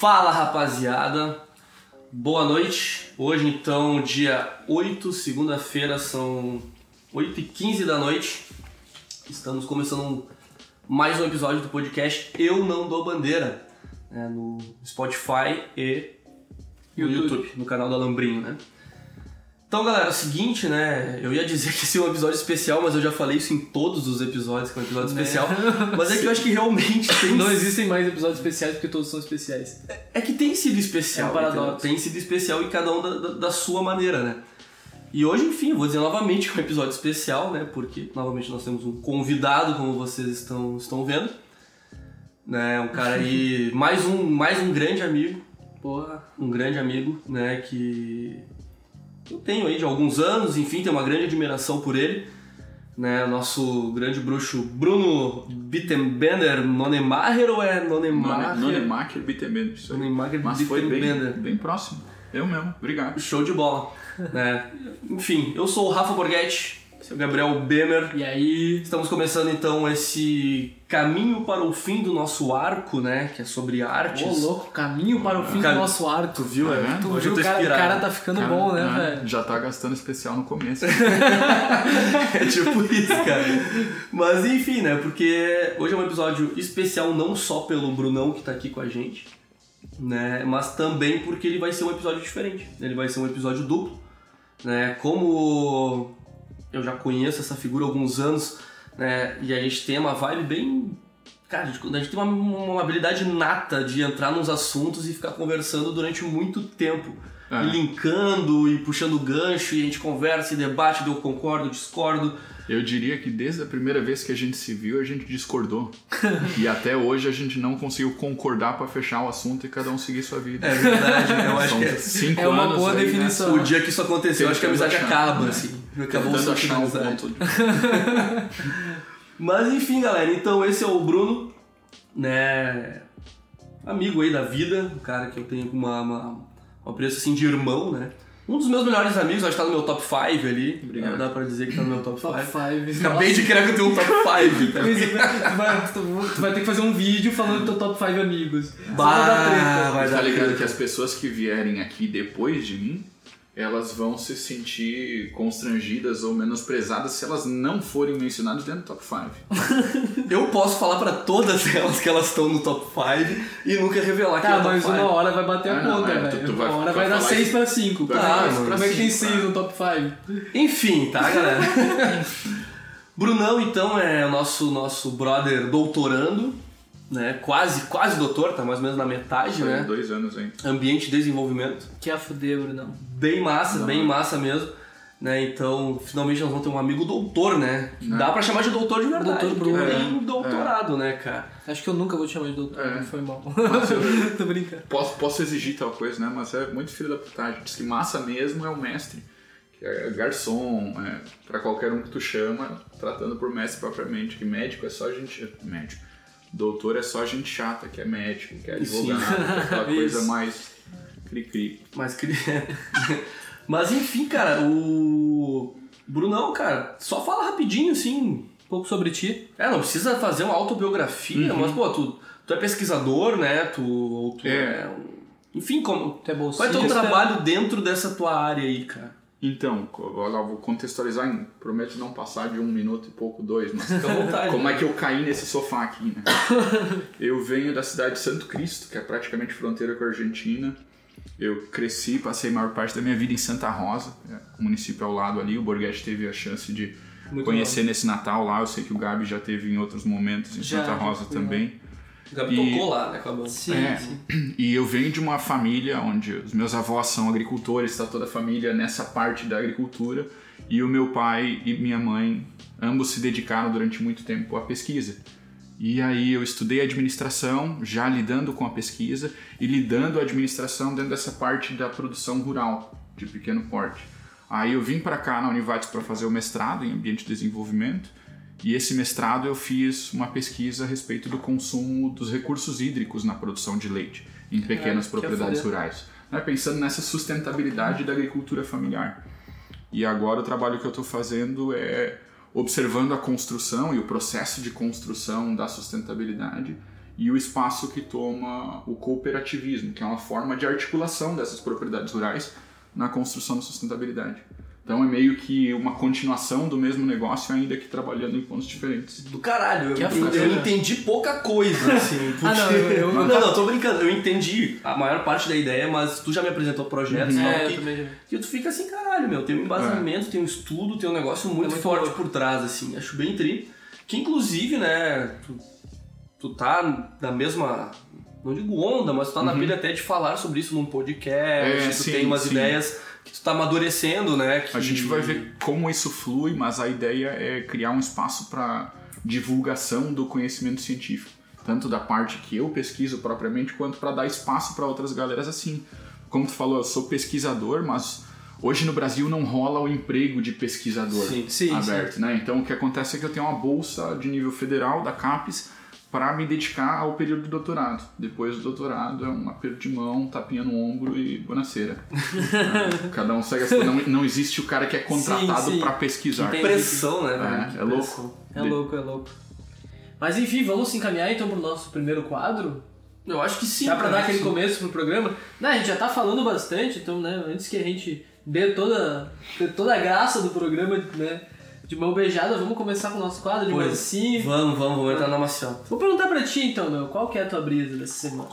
Fala rapaziada, boa noite. Hoje então, dia 8, segunda-feira, são 8 e 15 da noite. Estamos começando mais um episódio do podcast Eu Não Dou Bandeira, né, no Spotify e no YouTube. YouTube, no canal do Alambrinho, né? Então, galera, é o seguinte, né? Eu ia dizer que esse é um episódio especial, mas eu já falei isso em todos os episódios, que é um episódio especial. Mas é que eu acho que realmente tem Não existem mais episódios especiais porque todos são especiais. é que tem sido especial. É um paradoxo. Tem sido especial e cada um da, da- da sua maneira, né? E hoje, enfim, eu vou dizer novamente que é um episódio especial, né? Porque, novamente, nós temos um convidado, como vocês estão, estão vendo. Né? Um cara aí, mais um, mais um grande amigo. Porra. Um grande amigo, né? Que eu tenho aí de alguns anos, enfim, tenho uma grande admiração por ele. Né, nosso grande bruxo Bruno Bittenbender, Nonemacher ou é Nonemacher? Nonemacher Bittenbender, isso aí. Nonemacher Mas foi bem, bem próximo. Eu mesmo, obrigado. Show de bola. né? Enfim, eu sou o Rafa Borghetti, é o Gabriel Bemer. E aí. Estamos começando então esse caminho para o fim do nosso arco, né? Que é sobre artes. Ô, louco, caminho para o fim Cam- do nosso arco. Tu viu, é? vendo? Tu Hoje viu, eu tô o cara, o cara tá ficando bom, né, Ah, velho? Já tá gastando especial no começo. É tipo isso, cara. Mas enfim, né? Porque hoje é um episódio especial não só pelo Brunão que tá aqui com a gente, né? Mas também porque ele vai ser um episódio diferente. Ele vai ser um episódio duplo, né? Como eu já conheço essa figura há alguns anos, né? E a gente tem uma vibe bem. Cara, a gente, a gente tem uma, uma habilidade nata de entrar nos assuntos e ficar conversando durante muito tempo. É. E linkando e puxando gancho, e a gente conversa e debate, eu concordo, discordo. Eu diria que desde a primeira vez que a gente se viu, a gente discordou. e até hoje a gente não conseguiu concordar pra fechar o assunto e cada um seguir sua vida. É verdade, eu acho São que é. cinco É uma anos boa aí, né? definição. O dia que isso aconteceu, eu acho que a amizade achar, acaba, né? assim. Acabou da achar um ponto. Mas enfim, galera, então esse é o Bruno, né? Amigo aí da vida, um cara que eu tenho uma, uma, um apreço assim de irmão, né? Um dos meus melhores amigos, acho que tá no meu top 5 ali. Obrigado. Dá pra dizer que tá no meu top 5. Top 5. Acabei de criar que eu tenho um top 5, tá? Tu vai, tu- vai ter que fazer um vídeo falando do teu top 5 amigos. Bah, dar treta. vai Tá ligado treta. que as pessoas que vierem aqui depois de mim, elas vão se sentir constrangidas ou menosprezadas se elas não forem mencionadas dentro do top 5. Eu posso falar pra todas elas que elas estão no top 5 e nunca revelar que é Tá, o top mas 5. uma hora vai bater a Ah, não, conta, é, velho. Uma hora vai vai dar falar 6 isso. pra 5. Vai Tá, Tá, como é que tem cinco, 6 no top 5? Enfim, tá, galera? Brunão, então, é o nosso, nosso brother doutorando, né? Quase, quase doutor, tá mais ou menos na metade, Foi né? dois anos, hein? Ambiente e desenvolvimento. Que a fuder, Brunão. Bem massa, Não. bem massa mesmo. Né? Então, finalmente nós vamos ter um amigo doutor, né? Né? Dá pra chamar de doutor de verdade. Doutor porque Bruno. tem É. doutorado, né, cara? Acho que eu nunca vou te chamar de doutor, É. não foi mal. Eu Tô brincando. posso, posso exigir tal coisa, né? Mas é muito filho da putagem. Diz que massa mesmo é o mestre. Que é garçom, é, pra qualquer um que tu chama, tratando por mestre propriamente. Que médico é só gente... Médico. Doutor é só gente chata, que é médico, que é advogado, que é aquela coisa mais cri-cri. Mas, cri- Mas enfim, cara, o. Brunão, cara, só fala rapidinho, assim, Um pouco sobre ti. É, não precisa fazer uma autobiografia, Uhum. mas, pô, tu, tu é pesquisador, né? Tu, ou tu É. é. um- Enfim, como, Tu é qual é bolsista. teu trabalho dentro dessa tua área aí, cara? Então, olha lá, vou contextualizar, em, prometo não passar de um minuto e pouco, dois, mas como é que eu caí nesse sofá aqui, né? Eu venho da cidade de Santo Cristo, que é praticamente fronteira com a Argentina. Eu cresci, passei a maior parte da minha vida em Santa Rosa, é, o município ao lado ali. O Borghetti teve a chance de Muito conhecer nesse Natal lá. Eu sei que o Gabi já teve em outros momentos em Já, Santa Rosa também. O Gabi E- tocou lá, né? Acabou. Sim, É. sim. E eu venho de uma família onde os meus avós são agricultores, está toda a família nessa parte da agricultura. E o meu pai e minha mãe, ambos se dedicaram durante muito tempo à pesquisa. E aí eu estudei administração, já lidando com a pesquisa e lidando a administração dentro dessa parte da produção rural, de pequeno porte. Aí eu vim para cá na Univates para fazer o mestrado em ambiente de desenvolvimento. E esse mestrado eu fiz uma pesquisa a respeito do consumo dos recursos hídricos na produção de leite em pequenas que propriedades rurais. Né, Pensando nessa sustentabilidade da agricultura familiar. E agora o trabalho que eu estou fazendo é observando a construção e o processo de construção da sustentabilidade e o espaço que toma o cooperativismo, que é uma forma de articulação dessas propriedades rurais na construção da sustentabilidade. Então é meio que uma continuação do mesmo negócio, ainda que trabalhando em pontos diferentes. Do caralho, eu, entendi, eu entendi pouca coisa, assim. Ah, não, porque- eu- eu- não, não, tô brincando, eu entendi a maior parte da ideia, mas tu já me apresentou projetos É, tal, eu que, também que tu fica assim, caralho, meu, tem um embasamento, tem um estudo, tem um negócio muito, É muito forte louco. por trás, assim. Acho bem tri. Que inclusive, né, tu, tu tá na mesma. Não digo onda, mas tu tá na pilha até de falar sobre isso num podcast, É, tu sim, tem umas sim. ideias que tu tá amadurecendo, né? que- A gente vai ver como isso flui, mas a ideia é criar um espaço para divulgação do conhecimento científico, tanto da parte que eu pesquiso propriamente, quanto para dar espaço para outras galeras assim. Como tu falou, eu sou pesquisador, mas hoje no Brasil não rola o emprego de pesquisador Sim, sim, aberto, né? Então o que acontece é que eu tenho uma bolsa de nível federal da CAPES para me dedicar ao período do doutorado. Depois do doutorado é um aperto de mão, tapinha no ombro e bonaceira. Cada um segue a sua. Não, não existe o cara que é contratado para pesquisar. Que Pressão, né, É, velho? É louco. É louco, é louco. Mas enfim, vamos se encaminhar então pro nosso primeiro quadro? Eu acho que sim. Dá pra cara, dar aquele sim. começo pro programa? Não, a gente já tá falando bastante, então, né, antes que a gente dê toda, dê toda a graça do programa, né, de mão beijada, vamos começar com o nosso quadro de Pois. mansinho. Vamos, vamos, vamos entrar na maciota. Vou perguntar pra ti então, meu, qual que é a tua brisa dessa semana?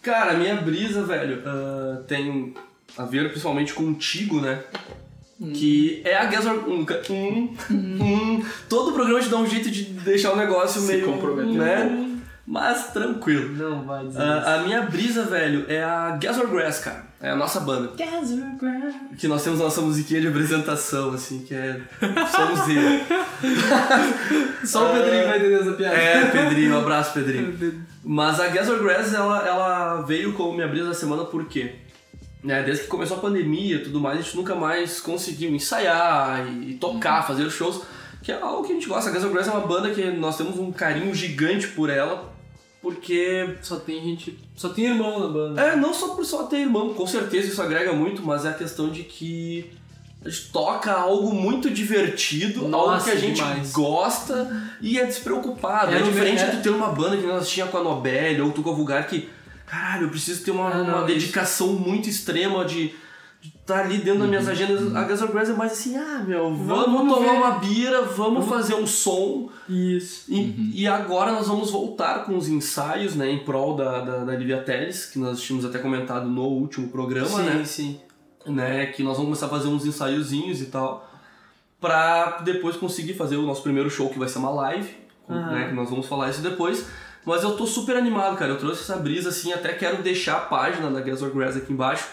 Cara, a minha brisa, velho, ah, tem a ver principalmente contigo, né? Que é a Gas Or- um, ca- um, um, Todo programa te dá um jeito de deixar o negócio Se meio. comprometer. né? Mas tranquilo. Não vai dizer Ah, a minha brisa, velho, é a Gas or Grass, cara. É a nossa banda. isso. Que nós temos a nossa musiquinha de apresentação, assim, que é. Somos ele. Só o Pedrinho vai entender essa piada. É, Pedrinho, um abraço, Pedrinho. Mas a Gas or Grass, ela, ela veio como minha brisa da semana por quê? Né, desde que começou a pandemia e tudo mais, a gente nunca mais conseguiu ensaiar e, e tocar, fazer shows, que é algo que a gente gosta. A Gas or Grass é uma banda que nós temos um carinho gigante por ela, porque Só tem gente. Só tem irmão na banda. é, não só por só ter irmão, com certeza isso agrega muito, mas é a questão de que a gente toca algo muito divertido, algo Nossa, que a gente demais. gosta e é despreocupado. É É, diferente mer- de tu ter uma banda que nós tinha com a Nobel ou tu com a Vulgar que, caralho, eu preciso ter uma, Ah, não, uma isso- dedicação muito extrema de estar ali dentro das minhas agendas. A Gas N' Grass é mais assim, ah, meu, vamos, vamos tomar ver. uma bira, vamos, fazer um som. Isso. E, e agora nós vamos voltar com os ensaios, né, em prol da, da, da Lívia Teles, que nós tínhamos até comentado no último programa, sim, né? sim. né? Que nós vamos começar a fazer uns ensaiozinhos e tal, pra depois conseguir fazer o nosso primeiro show, que vai ser uma live, Aham. né? Que nós vamos falar isso depois. Mas eu tô super animado, cara. Eu trouxe essa brisa, assim, até quero deixar a página da Gas or Grass aqui embaixo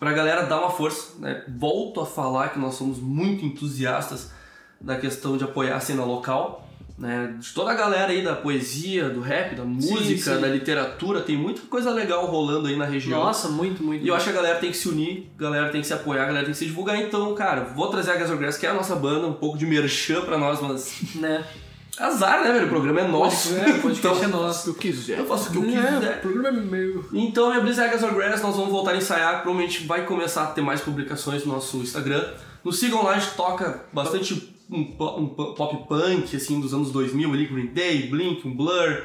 pra galera dar uma força, né? Volto a falar que nós somos muito entusiastas da questão de apoiar a cena local, né? De toda a galera aí da poesia, do rap, da música, sim. da literatura, tem muita coisa legal rolando aí na região. Nossa, muito, muito. E eu acho que a galera tem que se unir, a galera tem que se apoiar, a galera tem que se divulgar. Então, cara, vou trazer a Gas Grass, que é a nossa banda, um pouco de merchan pra nós, mas Né? azar, né, velho? O programa é nosso. É, o podcast é então, nosso. Se tu quiser. eu faço o que eu É, quiser. o programa é meu. Então, é a Gas or Grass, nós vamos voltar a ensaiar, provavelmente vai começar a ter mais publicações no nosso Instagram. Nos sigam lá, a gente toca bastante um, um po- pop punk, assim, dos anos 2000, ali, Green Day, Blink, um Blur,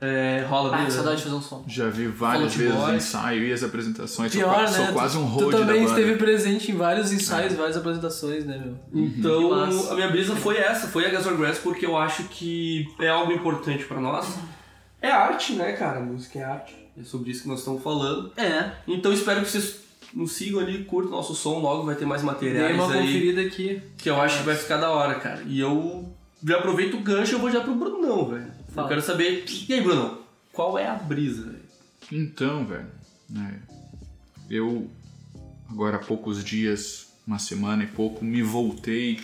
é, rola... Ah, que saudade de fazer um som. Já vi várias Fallout vezes o Boy. ensaio e as apresentações. sou, Pior, qua- né? sou quase um tu, road tu também esteve presente em vários ensaios, várias apresentações, né, meu? Então, Que massa. a minha brisa foi essa, foi a Gas or Grass, porque eu acho que é algo importante pra nós. É arte, né, cara? Música é arte. É sobre isso que nós estamos falando. É. Então, espero que vocês nos sigam ali, curtam nosso som, logo vai ter mais Dei materiais uma aí. conferida aqui. Que eu acho que vai ficar da hora, cara. E eu já aproveito o gancho e eu vou já pro Brunão, velho. Eu Fala. quero saber. E aí, Brunão? Qual é a brisa, velho? Então, velho, né, eu agora há poucos dias, uma semana e pouco, me voltei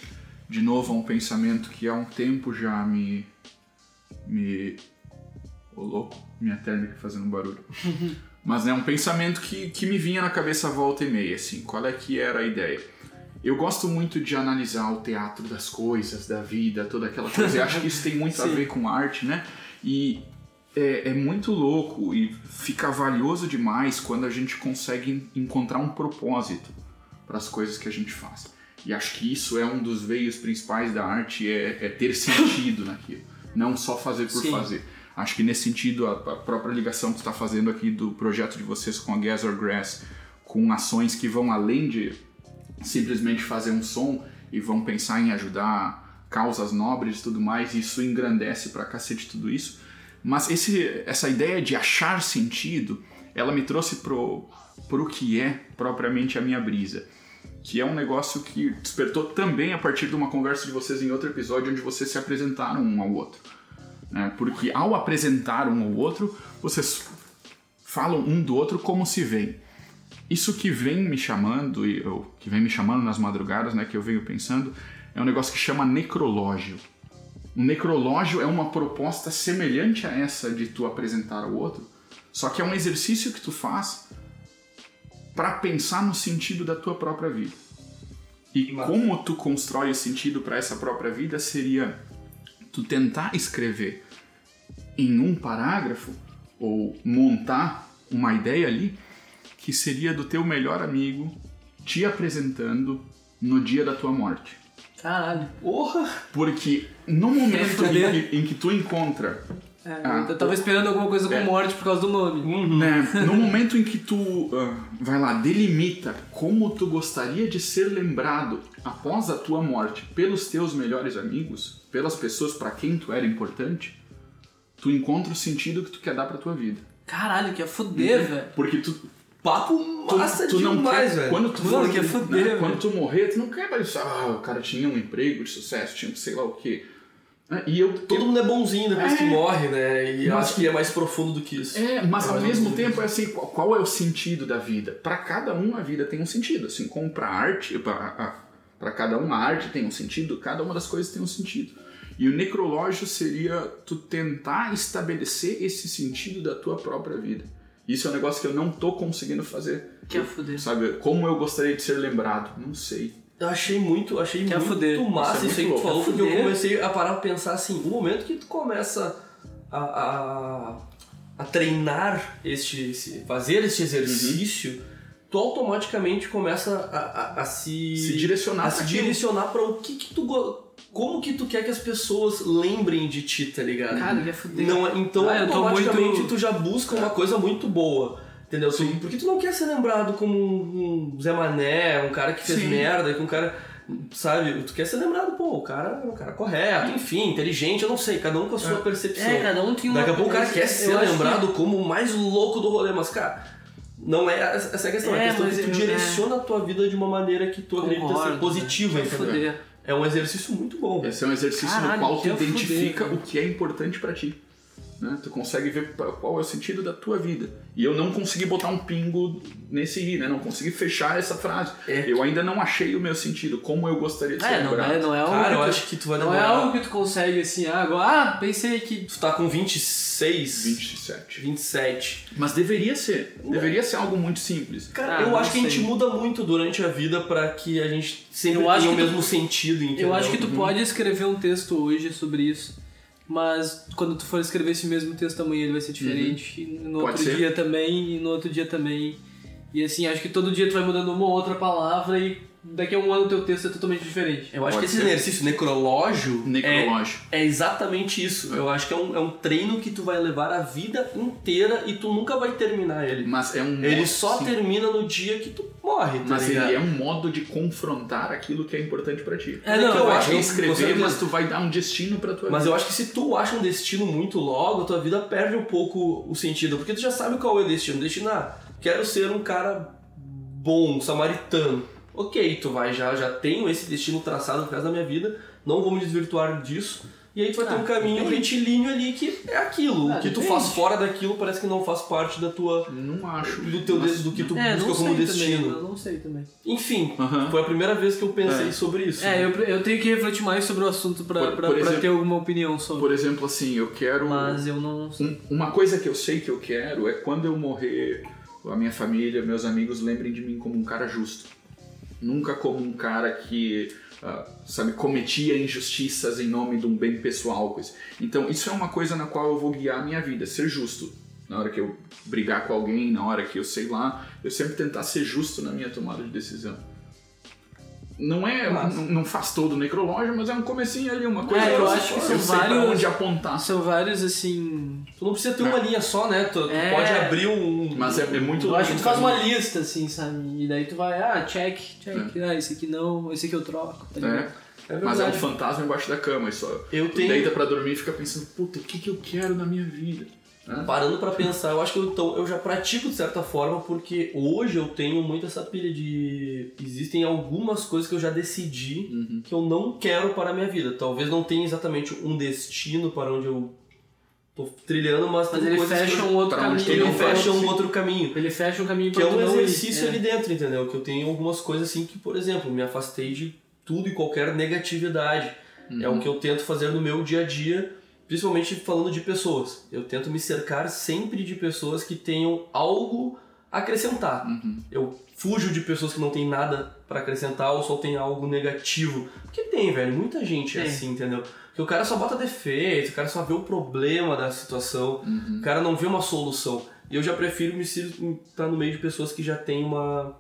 de novo a um pensamento que há um tempo já me. me. Ô louco, minha térmica fazendo barulho. Mas é um pensamento que, que me vinha na cabeça volta e meia, assim, qual é que era a ideia? Eu gosto muito de analisar o teatro das coisas, da vida, toda aquela coisa. Eu acho que isso tem muito a ver com arte, né? E é, é muito louco e fica valioso demais quando a gente consegue encontrar um propósito para as coisas que a gente faz. E acho que isso é um dos veios principais da arte, é, é ter sentido naquilo. Não só fazer por Sim. fazer. Acho que nesse sentido, a, a própria ligação que está fazendo aqui do projeto de vocês com a Gather Grass, com ações que vão além de simplesmente fazer um som e vão pensar em ajudar causas nobres e tudo mais, isso engrandece pra cacete tudo isso. Mas esse, essa ideia de achar sentido, ela me trouxe pro, pro que é propriamente a minha brisa. Que é um negócio que despertou também a partir de uma conversa de vocês em outro episódio, onde vocês se apresentaram um ao outro. Né? Porque ao apresentar um ao outro, vocês falam um do outro como se veem. Isso que vem me chamando, e ou, que vem me chamando nas madrugadas, né, que eu venho pensando, é um negócio que chama necrológio. O necrológio é uma proposta semelhante a essa de tu apresentar ao outro, só que é um exercício que tu faz para pensar no sentido da tua própria vida. E como tu constrói o sentido para essa própria vida seria tu tentar escrever em um parágrafo ou montar uma ideia ali que seria do teu melhor amigo te apresentando no dia da tua morte. Caralho. Porra! Porque no momento em que, em que tu encontra É, Ah, eu tava esperando alguma coisa com É. morte por causa do nome. né, no momento em que tu ah, vai lá, delimita como tu gostaria de ser lembrado após a tua morte pelos teus melhores amigos, pelas pessoas para quem tu era importante, tu encontra o sentido que tu quer dar pra tua vida. Caralho, que é fuder, velho. Porque tu, Papo tu, massa tu não demais, velho. quando tu Mano, quer fuder, né, quando tu morrer, tu não quer mais, ah, o cara tinha um emprego de sucesso, tinha sei lá o quê. Né, E eu, Todo mundo é bonzinho depois É. que morre, né? E eu Mas- acho que é mais profundo do que isso. É, mas ao Eu mesmo tempo é assim, qual, qual é o sentido da vida? Para cada um a vida tem um sentido, assim como para arte, para cada um a arte tem um sentido, cada uma das coisas tem um sentido. E o necrológio seria tu tentar estabelecer esse sentido da tua própria vida. Isso é um negócio que eu não tô conseguindo fazer. Que é fuder. Sabe, como eu gostaria de ser lembrado? Não sei. Eu achei muito, achei Quer muito fuder. massa Isso isso é aí que muito tu falou, louco. porque eu comecei a parar pra pensar assim, o momento que tu começa a, a, a treinar este, esse, fazer este exercício, tu automaticamente começa a, a, a se, Se direcionar a se aquilo. direcionar para o que que tu como que tu quer que as pessoas lembrem de ti, tá ligado? Cara, que é fuder. Não, é- então Ah, automaticamente muito- tu já busca uma coisa muito boa. Entendeu? Tu- Porque tu não quer ser lembrado como um Zé Mané, um cara que fez Sim. merda, que um cara. Sabe? Tu quer ser lembrado, pô, o cara é um cara correto, enfim, inteligente, eu não sei, cada um com a sua percepção. É, cada um tem uma... Daqui a pouco o cara quer ser que- lembrado como o mais louco do rolê, mas, cara, não é essa é a questão. É, a questão é que tu direciona a tua vida de uma maneira que tu acredita ser Concordo, positiva, né? entendeu? Fuder. É um exercício muito bom. Esse é um exercício Caralho, no qual tu é fuder, identifica cara. o que é importante pra ti. Né? Tu consegue ver qual é o sentido da tua vida. E eu não consegui botar um pingo nesse i, né? Não consegui fechar essa frase. É. Eu ainda não achei o meu sentido, como eu gostaria de ser É, não é, não é algo Cara, que eu tu- acho que tu vai Não é demorar. algo que tu consegue assim, ah, agora, ah, pensei que... Tu tá com 26, 27. 27. Mas deveria ser. Deveria ser algo muito simples. Cara, Ah, eu acho que a gente sei. muda muito durante a vida pra que a gente sempre Eu acho tenha o que tu- mesmo sentido, entendeu? Eu acho que tu Uhum. pode escrever um texto hoje sobre isso, mas quando tu for escrever esse mesmo texto amanhã ele vai ser diferente, e no Pode outro ser. dia também, e no outro dia também. E assim, acho que todo dia tu vai mudando uma ou outra palavra e daqui a um ano o teu texto é totalmente diferente. Eu acho Pode que esse ser. exercício necrológio Necrológio. É, é exatamente isso. Eu acho que é um, é um treino que tu vai levar a vida inteira e tu nunca vai terminar ele. Mas é um Ele modo- só sim. termina no dia que tu morre, tá Mas ligado? ele é um modo de confrontar aquilo que é importante pra ti. É, não, que eu vai acho que- com escrever, mas tu vai dar um destino pra tua Mas vida. eu acho que se tu acha um destino muito logo, tua vida perde um pouco o sentido. Porque tu já sabe qual é o destino. O destino, ah, quero ser um cara bom, um samaritano. Ok, tu vai já, já tenho esse destino traçado no resto da minha vida, não vou me desvirtuar disso. E aí tu vai ter Ah, um caminho depende. retilíneo ali que é aquilo. Ah, o que tu depende. faz fora daquilo parece que não faz parte da tua. Não acho. do teu Mas- do que tu É, busca como destino. também, não sei também. Enfim, Aham. foi a primeira vez que eu pensei É. sobre isso. É, eu, eu tenho que refletir mais sobre o assunto pra, Por- pra, por pra exemplo- ter alguma opinião sobre. Por exemplo, assim, eu quero. Mas eu não sei. Um- uma coisa que eu sei que eu quero é quando eu morrer, a minha família, meus amigos lembrem de mim como um cara justo. Nunca como um cara que, ah, sabe, cometia injustiças em nome de um bem pessoal. Coisa. Então, isso é uma coisa na qual eu vou guiar a minha vida, ser justo. Na hora que eu brigar com alguém, na hora que eu sei lá, eu sempre tentar ser justo na minha tomada de decisão. Não é, Mas- não, não faz todo o necrológio, mas é um comecinho ali, uma coisa. É, eu acho que são vários- onde apontar. São vários, assim... Tu não precisa ter uma linha só, né? Tu, tu É. pode abrir um. Mas é, é muito Eu acho que tu faz uma lista, assim, sabe? E daí tu vai, ah, check, check. Ah, esse aqui não, esse aqui eu troco. Tá ligado? É. É Mas é um fantasma embaixo da cama. E só Eu tu tenho- deita pra dormir e fica pensando, puta, o que, que eu quero na minha vida? Né? Parando pra pensar, eu acho que eu, então, eu já pratico de certa forma, porque hoje eu tenho muito essa pilha de. Existem algumas coisas que eu já decidi Uhum. que eu não quero para a minha vida. Talvez não tenha exatamente um destino para onde eu tô trilhando, mas, Mas ele fecha um outro caminho. ele fecha um outro caminho. Ele fecha um caminho Que é um exercício É. ali dentro, entendeu? Que eu tenho algumas coisas assim que, por exemplo, me afastei de tudo e qualquer negatividade. É Uhum. o que eu tento fazer no meu dia a dia, principalmente falando de pessoas. Eu tento me cercar sempre de pessoas que tenham algo a acrescentar. Uhum. Eu fujo de pessoas que não têm nada pra acrescentar ou só tem algo negativo. Porque tem, velho, muita gente é assim, entendeu? Que o cara só bota defeito, o cara só vê o problema da situação, Uhum. o cara não vê uma solução. E eu já prefiro me estar no meio de pessoas que já têm uma.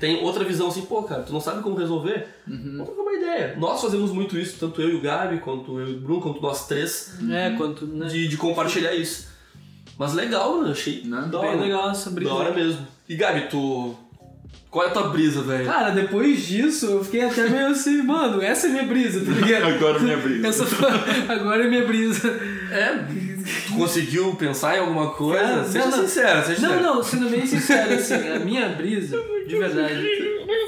Tem outra visão assim, pô, cara, tu não sabe como resolver? Uhum. Vamos trocar uma ideia. Nós fazemos muito isso, tanto eu e o Gabi, quanto eu e o Bruno, quanto nós três, É, quanto, né? de, de compartilhar isso. Mas legal, mano, achei Né? da Bem hora. legal essa brisa. Da hora mesmo. E Gabi, tu. Qual é a tua brisa, velho? Cara, depois disso, eu fiquei até meio assim, mano, essa é minha brisa, tá ligado? Agora minha brisa. Essa agora é minha brisa. É, tu conseguiu pensar em alguma coisa? Cara, seja não, sincero, seja Não, sincero. não, sendo bem sincero, assim, a minha brisa, de verdade.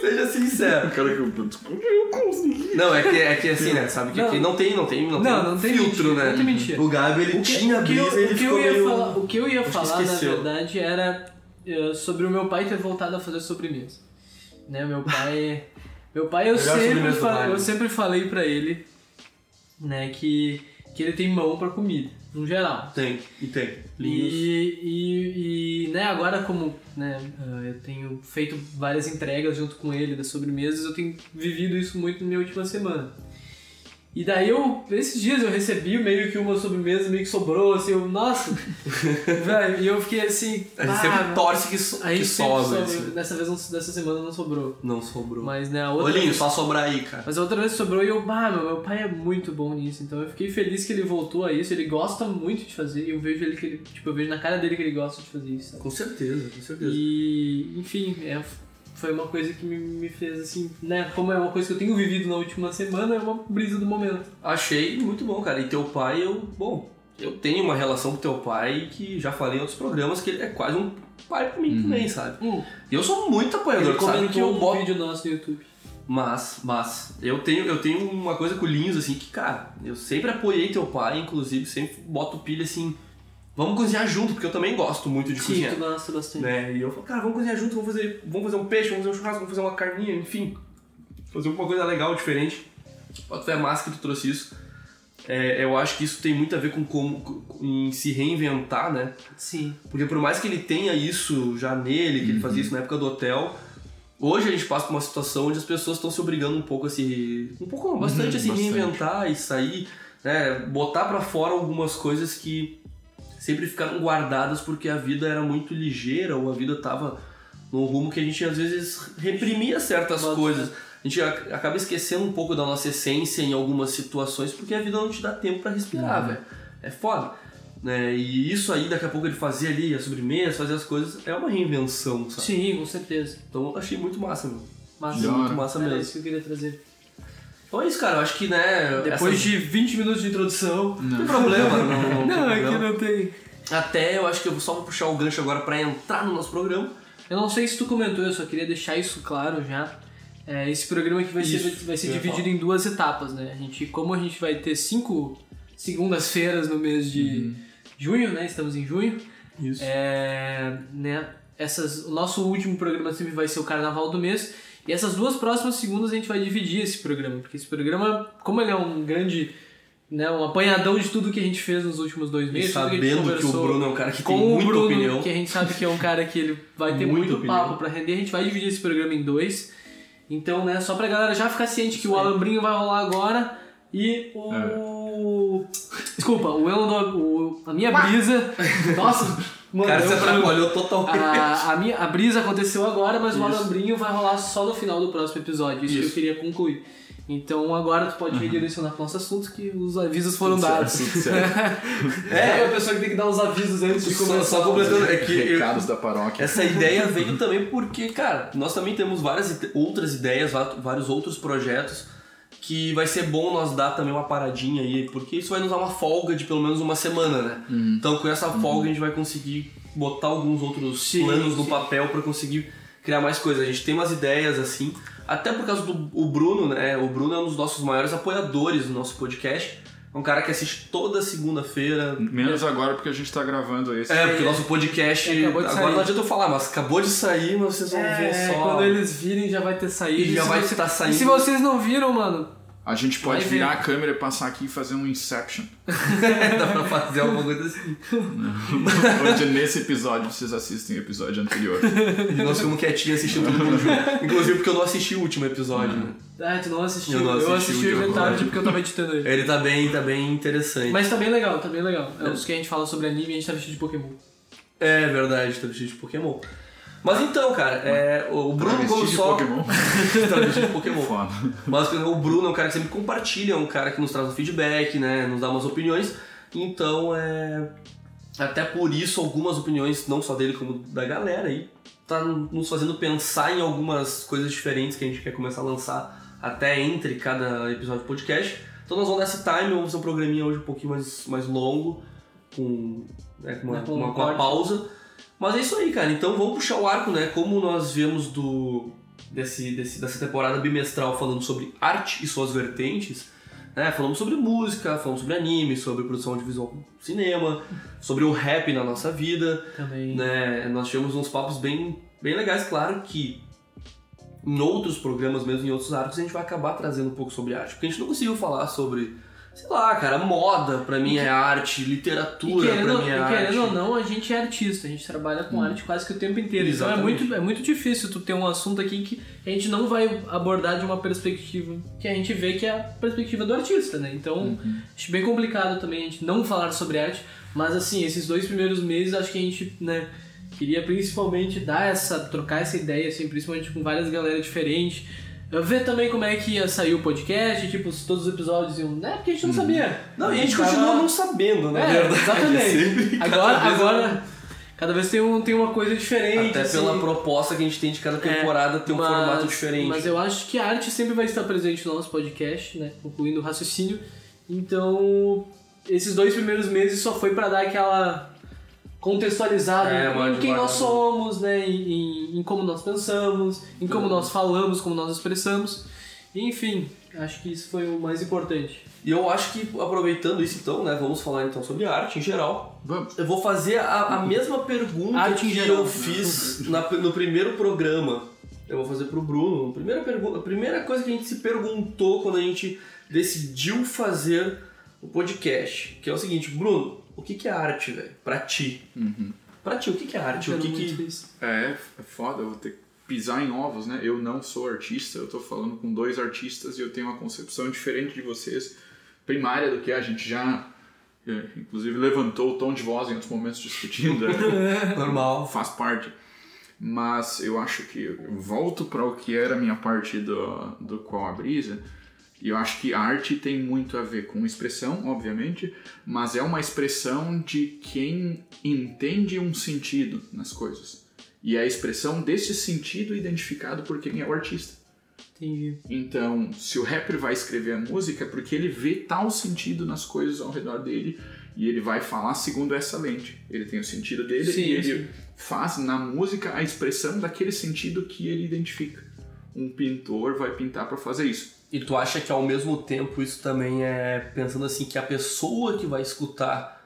Seja sincero. Cara, que eu, eu consegui. Não, é que, é que assim, né? Sabe que Não. aqui não tem, não tem, não, Não, tem não tem filtro, mentira, né? não tem mentira. O Gabi, ele O que, tinha o que eu, brisa, ele o que eu ficou ia meio... falar, o que eu ia Acho falar na verdade, era eh, sobre o meu pai ter voltado a fazer sobremesa. Né, meu pai, meu pai eu sempre, eu sempre falei pra ele, né, que que ele tem mão pra comida, no geral. Tem, e tem. E, e, e, né, agora como né, ah, eu tenho feito várias entregas junto com ele das sobremesas, eu tenho vivido isso muito na minha última semana. E daí eu, esses dias eu recebi meio que uma sobremesa meio que sobrou, assim, eu, nossa, velho, e eu fiquei assim, A gente ah, sempre torce que, so, que sobra. assim. Dessa vez, não- dessa semana não sobrou. Não sobrou. Mas né, a outra Olhinho, só sobrar aí, cara. mas a outra vez sobrou e eu, bah, meu, meu pai é muito bom nisso, então eu fiquei feliz que ele voltou a isso, ele gosta muito de fazer, e eu vejo ele que ele, tipo, eu vejo na cara dele que ele gosta de fazer isso, sabe? Com certeza, com certeza. E, enfim, é, foi uma coisa que me, me fez assim, né, como é uma coisa que eu tenho vivido na última semana, é uma brisa do momento. Achei muito bom, cara. E teu pai, eu. Bom, eu tenho uma relação com teu pai que já falei em outros programas que ele é quase um pai pra mim também, sabe? Hum, E eu sou muito ele apoiador, tu sabe que eu um boto. vídeo nosso no YouTube. Mas, mas, eu tenho, eu tenho uma coisa com o Linhos, assim, que, cara, eu sempre apoiei teu pai, inclusive, sempre boto pilha assim. Vamos cozinhar junto, porque eu também gosto muito de Sim, cozinhar. tu gosta bastante. né? E eu falo, cara, vamos cozinhar junto, vamos fazer, vamos fazer um peixe, vamos fazer um churrasco, vamos fazer uma carninha, enfim. Fazer alguma coisa legal, diferente. Pode é massa que tu trouxe isso. É, eu acho que isso tem muito a ver com como com- em se reinventar, né? Sim. Porque por mais que ele tenha isso já nele, que ele fazia isso na época do hotel, hoje a gente passa por uma situação onde as pessoas estão se obrigando um pouco a se. um pouco, bastante a se bastante. reinventar e sair, né? Botar pra fora algumas coisas que sempre ficaram guardadas porque a vida era muito ligeira ou a vida tava num rumo que a gente às vezes reprimia certas Bota coisas. A gente ac- acaba esquecendo um pouco da nossa essência em algumas situações porque a vida não te dá tempo pra respirar, velho. É foda. Né? E isso aí, daqui a pouco ele fazia ali a sobremesa, fazer as coisas, é uma reinvenção, sabe? Sim, com certeza. Então eu achei muito massa, meu. Mas Da Muito massa era mesmo. isso que eu queria trazer. Então é isso, cara. Eu acho que, né. Depois essa- de 20 minutos de introdução. Não tem problema, não, não, Não, é que não tem. Até eu acho que eu só vou puxar o gancho agora pra entrar no nosso programa. Eu não sei se tu comentou, eu só queria deixar isso claro já. É, esse programa aqui vai ser, Isso, vai ser eu ia dividido falar. em duas etapas, né? A gente, como a gente vai ter cinco segundas-feiras no mês de junho, né? Estamos em junho. Isso. É, né? Essas, o nosso último programa sempre vai ser o Carnaval do mês. E essas duas próximas segundas a gente vai dividir esse programa, porque esse programa, como ele é um grande, né, um apanhadão de tudo que a gente fez nos últimos dois E meses, que gente sabendo que o conversou Bruno é um cara que tem o muita Bruno, opinião. que a gente sabe que é um cara que ele vai ter Muita muito opinião. papo pra render, a gente vai dividir esse programa em dois. Então, né, só pra galera já ficar ciente que o Alambrinho vai rolar agora e o... Desculpa, o Elon do... o- a minha brisa... Nossa, O cara eu- atrapalhou totalmente. A, a, minha, a brisa aconteceu agora, mas o Isso. alambrinho vai rolar só no final do próximo episódio. Isso, que Isso. eu queria concluir. Então agora tu pode redirecionar para o nosso assunto que os avisos foram Tudo dados. certo, certo. É, a pessoa que tem que dar os avisos antes de Só, começar. só completando, é que eu- Recados da paróquia. essa ideia veio também porque, cara, nós também temos várias outras ideias, vários outros projetos que vai ser bom nós dar também uma paradinha aí, porque isso vai nos dar uma folga de pelo menos uma semana, né? Então com essa folga a gente vai conseguir botar alguns outros Sim, planos no sim. papel pra conseguir criar mais coisas. A gente tem umas ideias assim, até por causa do o Bruno, né? O Bruno é um dos nossos maiores apoiadores do nosso podcast. É um cara que assiste toda segunda-feira, Menos agora porque a gente tá gravando esse. é, porque o nosso podcast. É, agora sair. não adianta eu falar, mas acabou de sair, mas vocês vão ver É, só. quando eles virem já vai ter saído. E já se vai você- estar saindo. E se vocês não viram, mano, A gente pode Vai ver. virar a câmera e passar aqui e fazer um Inception. Dá pra fazer alguma coisa assim. Onde nesse episódio vocês assistem o episódio anterior. E nós ficamos quietinhos assistindo todo mundo junto. Inclusive porque eu não assisti o último episódio, né? Ah, tu não assistiu. Eu não Eu assisti assisti o de tarde agora. porque eu tava editando ele. Ele tá bem, tá bem interessante. Mas tá bem legal, tá bem legal. É os que a gente fala sobre anime e a gente tá vestido de Pokémon. É verdade, tá vestido de Pokémon. Mas então, cara, é, o Bruno Travesti de só. Pokémon. tá vestido de Pokémon. Foda. Mas o Bruno é um cara que sempre compartilha, é um cara que nos traz um feedback, né? Nos dá umas opiniões. Então é. Até por isso, algumas opiniões, não só dele, como da galera aí, tá nos fazendo pensar em algumas coisas diferentes que a gente quer começar a lançar até entre cada episódio do podcast. Então nós vamos dar esse time, vamos fazer um programinha hoje um pouquinho mais, mais longo, com, né, com, uma, Né, com uma- um com uma pausa. Mas é isso aí, cara. Então vamos puxar o arco, né? Como nós vemos do desse, desse- dessa temporada bimestral falando sobre arte e suas vertentes, né? Falamos sobre música, falamos sobre anime, sobre produção audiovisual cinema, sobre o rap na nossa vida, Também. né? Nós tivemos uns papos bem, bem legais, claro que em outros programas, mesmo em outros arcos, a gente vai acabar trazendo um pouco sobre arte, porque a gente não conseguiu falar sobre, sei lá, cara, moda pra mim é arte, E literatura pra mim é e arte. querendo ou não, a gente é artista, a gente trabalha com arte quase que o tempo inteiro. Então é Exatamente. muito, é muito difícil tu ter um assunto aqui que a gente não vai abordar de uma perspectiva que a gente vê que é a perspectiva do artista, né? Então acho bem complicado também a gente não falar sobre arte, mas assim, esses dois primeiros meses acho que a gente, né, queria principalmente dar essa, trocar essa ideia, assim, principalmente com várias galera diferentes. Ver também como é que ia sair o podcast, tipo, se todos os episódios iam. Né? Porque a gente não sabia. Não, e a gente tava- continua não sabendo, na é, verdade. exatamente. Agora, agora cada vez tem, um, tem uma coisa diferente. Até assim. pela proposta que a gente tem de cada temporada ter um Mas- formato diferente. Mas eu acho que a arte sempre vai estar presente no nosso podcast, né? Concluindo o raciocínio. Então, esses dois primeiros meses só foi pra dar aquela contextualizada É, em quem nós somos, né? Em, em- em como nós pensamos, em como nós falamos, como nós expressamos. Enfim, acho que isso foi o mais importante. E eu acho que, aproveitando isso então, né, vamos falar então sobre arte em geral. Vamos. Eu vou fazer a, a mesma pergunta Arte que geral. eu fiz na- no primeiro programa. Eu vou fazer pro Bruno. A primeira, pergunta, a primeira coisa que a gente se perguntou quando a gente decidiu fazer o podcast, que é o seguinte, Bruno, o que, que é arte, velho? Pra ti. Pra ti, o que, que é arte? O que, que... isso. É, é foda, eu vou ter que pisar em ovos, né? Eu não sou artista, eu tô falando com dois artistas e eu tenho uma concepção diferente de vocês, primária do que a gente já, é, inclusive, levantou o tom de voz em outros momentos discutindo, né? Normal. faz parte. Mas eu acho que eu volto para o que era a minha parte do, do Qual a Brisa, e eu acho que arte tem muito a ver com expressão, obviamente, mas é uma expressão de quem entende um sentido nas coisas. E é a expressão desse sentido identificado por quem é o artista. Entendi. Então, se o rapper vai escrever a música, é porque ele vê tal sentido nas coisas ao redor dele e ele vai falar segundo essa lente. Ele tem o sentido dele Sim, e ele sim. faz na música a expressão daquele sentido que ele identifica. Um pintor vai pintar para fazer isso. E tu acha que ao mesmo tempo isso também é pensando assim que a pessoa que vai escutar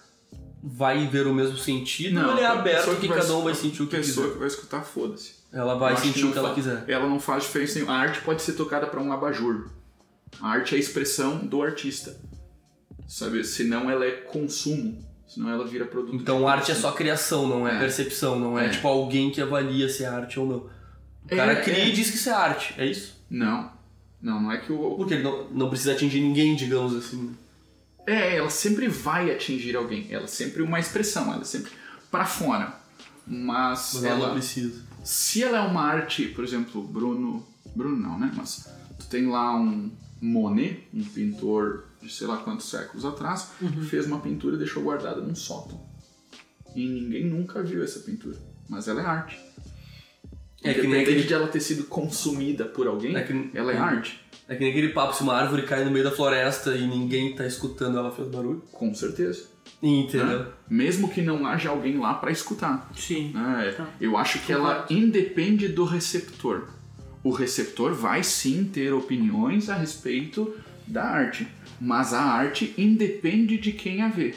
vai ver o mesmo sentido ou ele é aberto que, vai- cada um vai sentir o que A pessoa quiser? que vai escutar, foda-se. Ela vai sentir não o que ela quiser. Ela não faz diferença nenhuma. A arte pode ser tocada para um abajur. A arte é a expressão do artista. Sabe? Senão ela é consumo. Senão ela vira produto. Então arte é consumo. só criação, não é, É. percepção, não é, É. tipo alguém que avalia se é arte ou não. O cara É, cria é. e diz que isso é arte, é isso? Não. Não, não é que o. Porque ele não, não precisa atingir ninguém, digamos assim. É, ela sempre vai atingir alguém. Ela é sempre uma expressão. Ela é sempre para fora. mas, Mas ela ela, precisa. se ela é uma arte, por exemplo, Bruno, Bruno não, né? Mas tu tem lá um Monet, um pintor de sei lá quantos séculos atrás, fez uma pintura e deixou guardada num sótão. E ninguém nunca viu essa pintura, mas ela é arte. É que nem aquele- de ela ter sido consumida por alguém, É que- ela é arte, É que nem aquele papo se uma árvore cai no meio da floresta e ninguém tá escutando ela fez barulho. com certeza. Entendeu? né? Mesmo que não haja alguém lá para escutar. Sim. né? Tá. Eu acho que ela independe do receptor. O receptor vai sim ter opiniões a respeito da arte, mas a arte independe de quem a vê.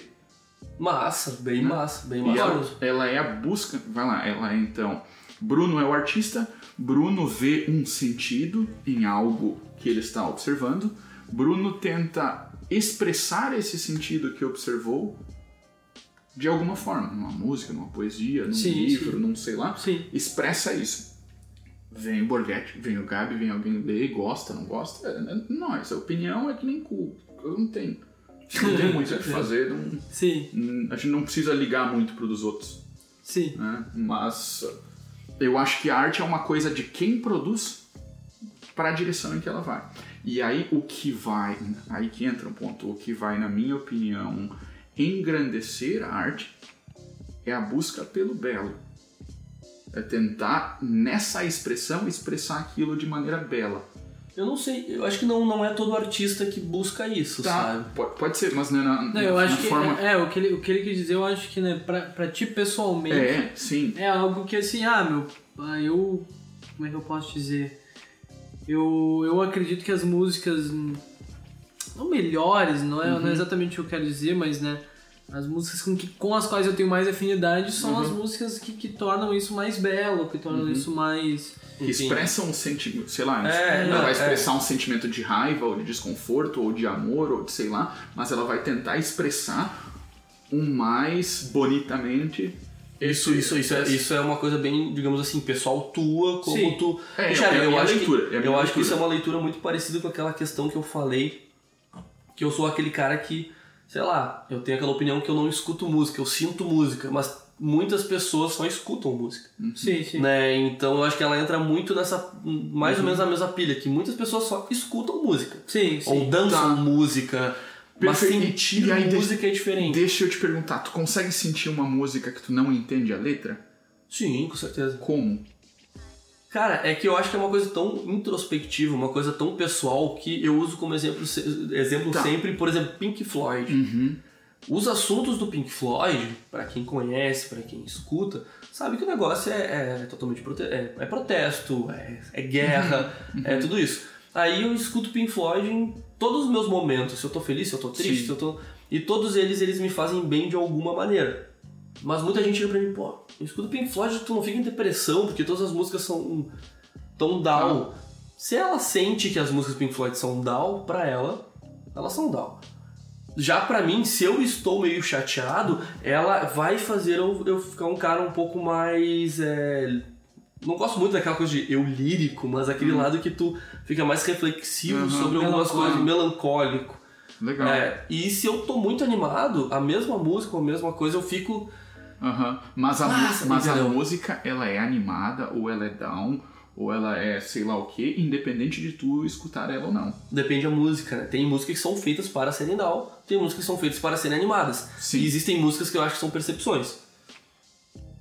Massa, bem massa, bem E massa. ela, ela é a busca. Vai lá, ela é então. Bruno é o artista, Bruno vê um sentido em algo que ele está observando, Bruno tenta expressar esse sentido que observou de alguma forma, numa música, numa poesia, num Sim, livro, sim. num sei lá, Sim. expressa isso. Vem o Borghetti, vem o Gabi, vem alguém lê, gosta, não gosta. É, é, não, essa opinião é que nem cu. Eu não tenho. Não tem muito o que fazer, não- Sim. A gente não precisa ligar muito pro dos outros, Sim. né? Mas eu acho que a arte é uma coisa de quem produz para a direção em que ela vai. E aí o que vai, aí que entra um ponto, o que vai, na minha opinião, engrandecer a arte é a busca pelo belo. É tentar, nessa expressão, expressar aquilo de maneira bela. Eu não sei, eu acho que não, não é todo artista que busca isso, sabe? Pode, pode ser, mas não é na, Não, eu na acho que. forma... É, o, que ele, o que ele quis dizer, eu acho que, né, pra, pra ti pessoalmente. É, sim. É algo que assim, ah, meu, ah, eu. Como é que eu posso dizer? Eu, eu acredito que as músicas. hum, Não melhores, não é, não é exatamente o que eu quero dizer, mas né. As músicas com, que, com as quais eu tenho mais afinidade são as músicas que, que tornam isso mais belo, que tornam isso mais. que Enfim. expressam um sentimento, sei lá, É, ela não, vai é. expressar um sentimento de raiva ou de desconforto ou de amor ou de sei lá, mas ela vai tentar expressar o mais bonitamente Isso, isso, isso, é, isso é uma coisa bem, digamos assim, pessoal tua, como Sim. tu. É, Cara, é eu acho leitura, que, é a minha eu acho que isso é uma leitura muito parecida com aquela questão que eu falei, que eu sou aquele cara que, sei lá, eu tenho aquela opinião que eu não escuto música, eu sinto música, mas muitas pessoas só escutam música. Sim, sim. Né? Então eu acho que ela entra muito nessa, mais ou menos na mesma pilha, que muitas pessoas só escutam música. Sim, sim. Ou dançam Tá. música, mas sentir E aí, deixa- música é diferente. Deixa eu te perguntar, tu consegue sentir uma música que tu não entende a letra? Sim, com certeza. Como? Cara, é que eu acho que é uma coisa tão introspectiva, uma coisa tão pessoal que eu uso como exemplo, exemplo Tá. sempre, por exemplo, Pink Floyd. Uhum. Os assuntos do Pink Floyd, pra quem conhece, pra quem escuta, sabe que o negócio é, é totalmente prote é, é protesto, é, é guerra, Uhum. é tudo isso. Aí eu escuto Pink Floyd em todos os meus momentos, se eu tô feliz, se eu tô triste, Sim. se eu tô... E todos eles, eles me fazem bem de alguma maneira. Mas muita gente chega pra mim, pô, eu escuto Pink Floyd, tu não fica em depressão, porque todas as músicas são tão down. Se ela sente que as músicas Pink Floyd são down, pra ela, elas são down. Já pra mim, se eu estou meio chateado, ela vai fazer eu, eu ficar um cara um pouco mais. é, Não gosto muito daquela coisa de eu lírico, mas aquele lado que tu fica mais reflexivo Uhum. sobre algumas coisas, melancólico. Legal. É, e se eu tô muito animado, a mesma música, a mesma coisa, eu fico. Aham. Mas, a, Nossa, mas a entendeu? música, ela é animada, ou ela é down, ou ela é sei lá o que, independente de tu escutar ela ou não. Depende da música, né? Tem músicas que são feitas para serem down, tem músicas que são feitas para serem animadas. Sim. E existem músicas que eu acho que são percepções.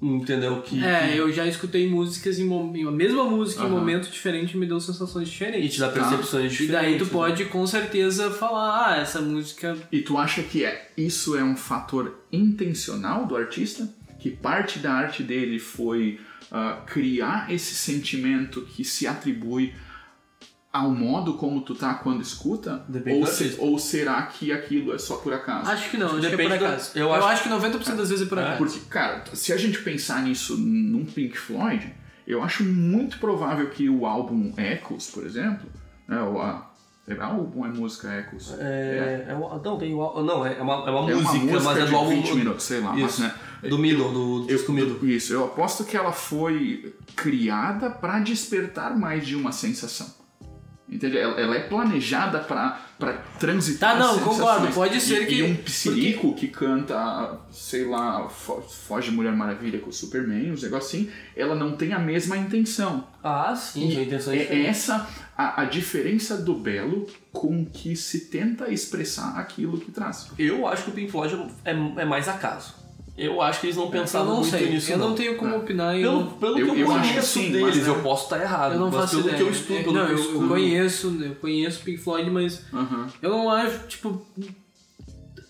Entendeu? Que, É, que- eu já escutei músicas em mom- a mesma música em Aham. momento diferente me deu sensações E diferentes. te dá percepções E diferentes. daí tu né? pode com certeza falar, ah, essa música. E tu acha que é, isso é um fator intencional do artista? Que parte da arte dele foi ah, criar esse sentimento que se atribui ao modo como tu tá quando escuta? Depende ou, do se- ou será que aquilo é só por acaso? Acho que não, acho que é Depende por do- acaso. eu eu, acho- acho... que 90% das vezes é por acaso. Porque, cara, se a gente pensar nisso num Pink Floyd, eu acho muito provável que o álbum Echoes, por exemplo, né, ou a, é álbum ou é música Echoes? É, é uma- não, tem o- não, é uma, é uma É música, uma música mas é de do álbum 20 minutos, sei lá, mas Isso. né, do Middle, do, do disco Middle. Isso, eu aposto que ela foi criada para despertar mais de uma sensação. Entende? Ela, ela é planejada pra transitar. Tá, não, concordo. Pode ser e, que- E um psirico que canta, sei lá, fo- foge Mulher Maravilha com o Superman, uns negócios assim, ela não tem a mesma intenção. Ah, sim, a intenção é É, é diferente. essa a, a diferença do belo com que se tenta expressar aquilo que traz. Eu acho que o Pink Floyd é, é mais acaso. Eu acho que eles não Eu pensavam não muito sei, nisso, eu não, não. tenho como É. opinar Pelo, pelo Eu- que eu, eu acho que conheço sim, deles, mas, eu né, posso estar errado. eu não mas faço pelo ideia. que eu estudo, pelo não, que eu, eu, conheço, eu conheço Pink Floyd, mas Aham. eu não acho, tipo.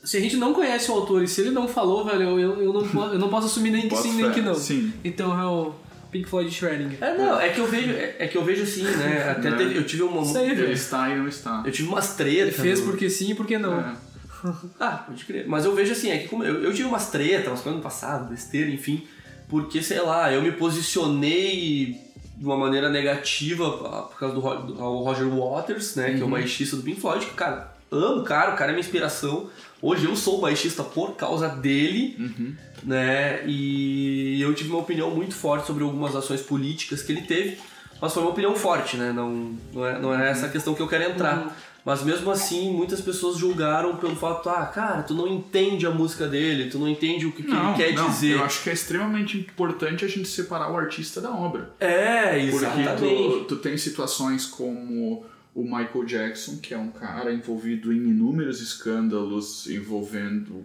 Se a gente não conhece o autor e se ele não falou, velho, eu, eu, eu não, posso, eu não posso assumir nem que sim, nem que não. sim. Então é o Pink Floyd Schrödinger. É, não, é que eu vejo, é, é que eu vejo assim, né? Até É. teve- eu tive uma. Aí, Ele está e não está. Eu tive umas Ele tretas. fez no- porque sim e porque não. É. Ah, pode crer. Mas eu vejo assim, é que como eu, eu tive umas tretas, umas coisas no passado, besteira, enfim. Porque, sei lá, eu me posicionei de uma maneira negativa por causa do, do ao Roger Waters, né? Que é o baixista do Pink Floyd, que, cara, amo o cara, o cara é minha inspiração. Hoje eu sou baixista por causa dele, né? E eu tive uma opinião muito forte sobre algumas ações políticas que ele teve, mas foi uma opinião forte, né? Não, não, é, não é essa questão que eu quero entrar. Mas mesmo assim, muitas pessoas julgaram pelo fato, ah, cara, tu não entende a música dele, tu não entende o que, que Não, ele quer não, dizer. Eu acho que é extremamente importante a gente separar o artista da obra. É, Porque exatamente. tu, tu tem situações como o Michael Jackson, que é um cara envolvido em inúmeros escândalos envolvendo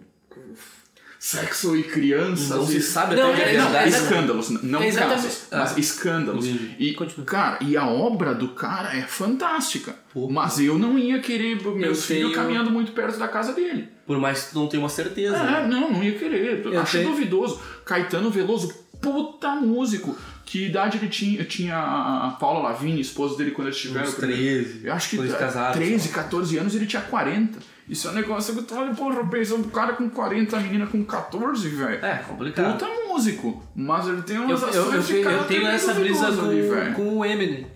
sexo e crianças. Não e... se sabe Não, até é é- não, verdade. é- escândalos, não É casos, mas Ah. escândalos. E, Continua. cara, e a obra do cara é fantástica. Pô. Mas eu não ia querer meus filhos tenho- caminhando muito perto da casa dele. Por mais que tu não tenha uma certeza. É, né? não, não ia querer. Eu Acho tenho- duvidoso. Caetano Veloso, puta músico. Que idade ele tinha? Tinha a Paula Lavigne, esposa dele, quando eles tiveram. Uns o primeiro- 13. Eu acho que quando eles casaram, 13, sei lá. 14 anos ele tinha 40. Isso é um negócio que eu tô olhando, porra, pensando, um cara com 40, a menina com 14, velho. É, complicado. Puta músico. Mas ele tem Eu, umas eu, ações eu, de tenho- eu tenho essa brisa duvidoso ali, com, velho. com o Eminem.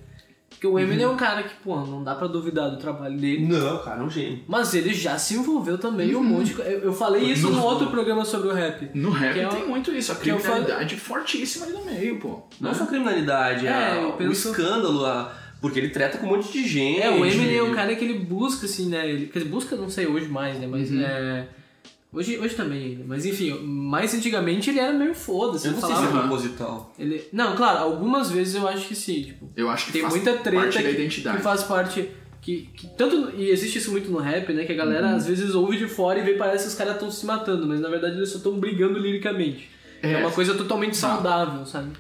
Porque o Eminem é um cara que, pô, não dá pra duvidar do trabalho dele. Não, cara, é um gênio. Mas ele já se envolveu também em um monte de Eu, eu falei isso No- no outro programa sobre o rap. No rap é tem o- muito isso, a eu criminalidade fortíssima ali no meio, pô. Não Né? só a criminalidade, É, a- eu o penso- escândalo, a- porque ele treta com um monte de gente. É, o Eminem é um cara que ele busca, assim, né? Ele, quer dizer, busca, não sei hoje mais, né? Mas é. Hoje, hoje também ainda. Mas enfim, mais antigamente ele era meio foda-se. Eu Ele não sei se é falava. proposital. Ele... Não, claro, algumas vezes eu acho que sim. Tipo, Eu acho que tem faz muita treta parte da que, identidade. que faz parte. Que, que tanto e existe isso muito no rap, né? Que a galera Uhum. às vezes ouve de fora e vê parece que os caras estão se matando, mas na verdade eles só estão brigando liricamente. É, É. uma coisa totalmente Tá. saudável, sabe?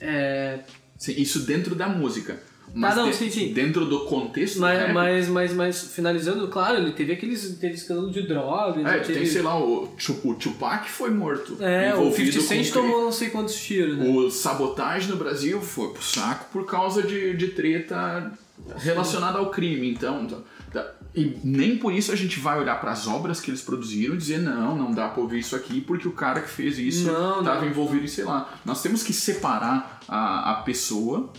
É, Sim, isso dentro da música. Mas não, de- sim, sim. dentro do contexto mas, rap, mas, mas, mas finalizando, claro, ele teve aqueles teve escândalo de drogas, É, ele tem, teve, sei lá, o, o Tupac foi morto. é, o envolvido 50 Cent tomou não sei quantos tiros, né? O sabotagem no Brasil foi pro saco por causa de, de treta relacionada ao crime. Então, tá- e nem por isso a gente vai olhar para as obras que eles produziram e dizer não, não dá pra ouvir isso aqui porque o cara que fez isso estava envolvido em sei lá. Nós temos que separar a, a pessoa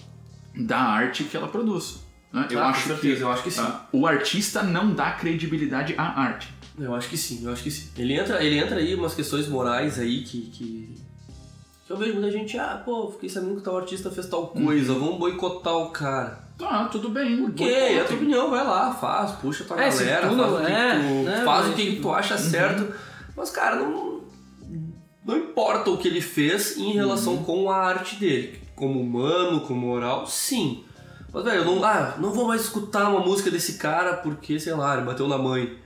da arte que ela produz. né? Eu Ah, acho certeza, que eu acho que sim. ah, o artista não dá credibilidade à arte. Eu acho que sim, eu acho que sim. Ele entra, ele entra aí umas questões morais aí que, que. que eu vejo muita gente, ah, pô, fiquei sabendo que tal artista fez tal coisa, vamos boicotar o cara. Tá, tudo bem. Ok, é a tua opinião, vai lá, faz, puxa tua É, galera, tu faz, não- o que, é, que tu, né, faz o que, que tipo, tu acha certo. Mas, cara, não, não importa o que ele fez em relação com a arte dele. Como humano, como moral, sim. Mas, velho, eu não, ah, não vou mais escutar uma música desse cara porque, sei lá, ele bateu na mãe.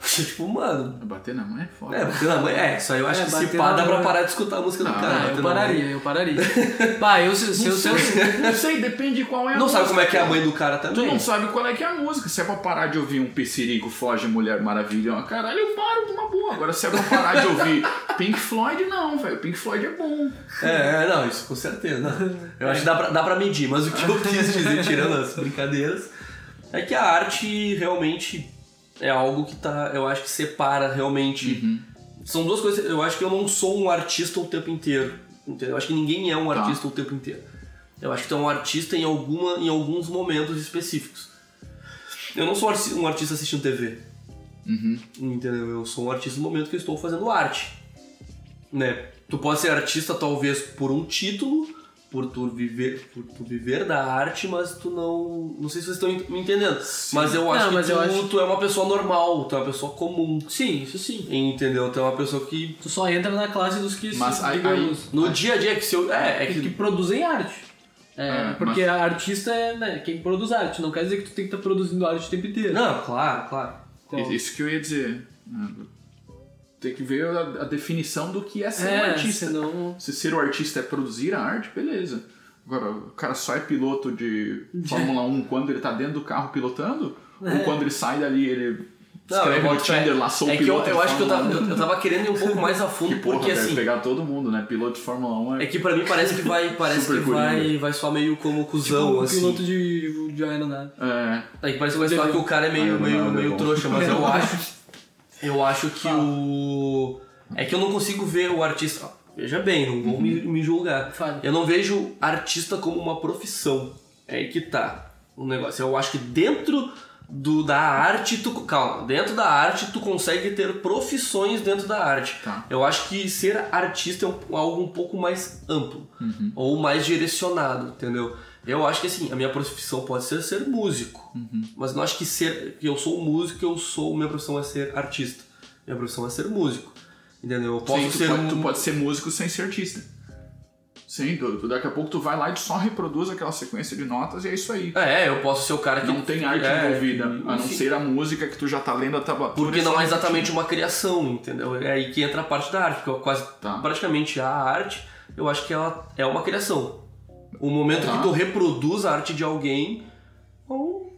tipo, mano, Bater na mãe é foda. é, bater na mãe, é, isso aí eu acho É, que se pá, dá pra mãe. parar de escutar a música do Ah, cara. Ah, bater eu pararia, eu pararia. bah, eu se, se, eu- se, eu- Não sei, depende qual é a Não sabe como é que é a música. mãe do cara Tu também. não sabe qual é que é a música. Se é pra parar de ouvir um Pissirico, Foge, Mulher Maravilha, uma caralho, eu paro de uma boa. Agora, se é pra parar de ouvir Pink Floyd, não, velho. Pink Floyd é bom. É, é, não, isso com certeza. Não. Eu acho que dá pra, dá pra medir, mas o que eu quis dizer, tirando as brincadeiras, é que a arte realmente é algo que tá. Eu acho que separa realmente. São duas coisas. Eu acho que eu não sou um artista o tempo inteiro. Entendeu? Eu acho que ninguém é um Tá. artista o tempo inteiro. Eu acho que tu é um artista em, alguma, em alguns momentos específicos. Eu não sou um arti- artista assistindo TV. Entendeu? Eu sou um artista no momento que eu estou fazendo arte. Né? Tu pode ser artista talvez por um título, por tu viver, por tu viver da arte, mas tu não. Não sei se vocês estão me entendendo. Mas eu acho Não, que mas tu, eu acho- tu é uma pessoa normal, tu é uma pessoa comum. Sim, isso sim. Entendeu? Tu é uma pessoa que. Tu só entra na classe dos que, Mas se- aí- digamos, No dia a dia que se eu. É, é que, que. produzem arte. É, É, porque mas- artista é né, quem produz arte. Não quer dizer que tu tem que estar produzindo arte o tempo inteiro. Não, claro, claro. Então, Isso que eu ia dizer. Tem que ver a, a definição do que é ser um é, artista. senão... Se ser o artista é produzir a arte, beleza. Agora, o cara só é piloto de Fórmula 1 quando ele tá dentro do carro pilotando? É. Ou quando ele sai dali ele Não, escreve eu no. Tinder lá, sou É que eu, piloto eu acho que eu tava, 1? eu, eu tava querendo ir um pouco mais a fundo, Que porra, porque deve assim. pegar todo mundo, né? Piloto de Fórmula 1 é... É que pra mim parece que vai, parece que vai, vai soar meio como cuzão, Tipo, um assim. piloto de, de aeronave. É, É que parece que vai soar que o cara é meio, meio, não, não, meio não. trouxa, mas eu acho. Eu acho que o. É que eu não consigo ver o artista. Veja bem, não vou me, me julgar. Fale. Eu não vejo artista como uma profissão. É aí que tá o negócio. Eu acho que dentro do, da arte, tu. Calma, dentro da arte tu consegue ter profissões dentro da arte. Tá. Eu acho que ser artista é um- algo um pouco mais amplo. Uhum. Ou mais direcionado, entendeu? Eu acho que assim, a minha profissão pode ser ser músico. Uhum. Mas não acho que ser. que eu sou um músico, eu sou. Minha profissão é ser artista. Minha profissão é ser músico. Entendeu? Eu posso Sim, tu, ser. pode, um- tu pode ser músico sem ser artista. Sim, tu, tu- daqui a pouco tu vai lá e tu só reproduz aquela sequência de notas e é isso aí. É, eu posso ser o cara que. Não tem arte é, envolvida, a não ser a música que tu já tá lendo a tablatura. Porque não é exatamente uma criação, entendeu? É aí que entra a parte da arte, porque eu quase Tá. praticamente a arte, eu acho que ela é uma criação. O momento Tá. que tu reproduz a arte de alguém, ou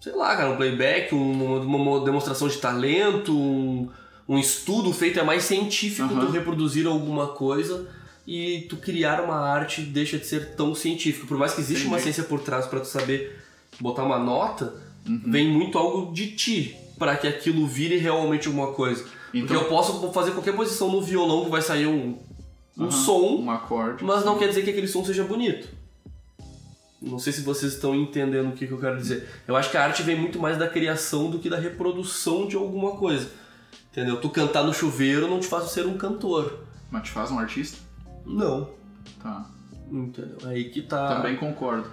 sei lá, cara, um playback, um- uma, demonstração de talento, um, um estudo feito é mais científico Aham. tu reproduzir alguma coisa e tu criar uma arte deixa de ser tão científico. Por mais que existe uma ciência por trás para tu saber botar uma nota, Uhum. vem muito algo de ti para que aquilo vire realmente alguma coisa. Porque Então- eu posso fazer qualquer posição no violão que vai sair um, um Aham, som, Um acorde. mas não quer dizer que aquele som seja bonito. Não sei se vocês estão entendendo o que, que eu quero dizer. Eu acho que a arte vem muito mais da criação do que da reprodução de alguma coisa. Entendeu? Tu cantar no chuveiro não te faz ser um cantor. Mas te faz um artista? Não. Tá. Entendeu? Aí que tá. Também concordo.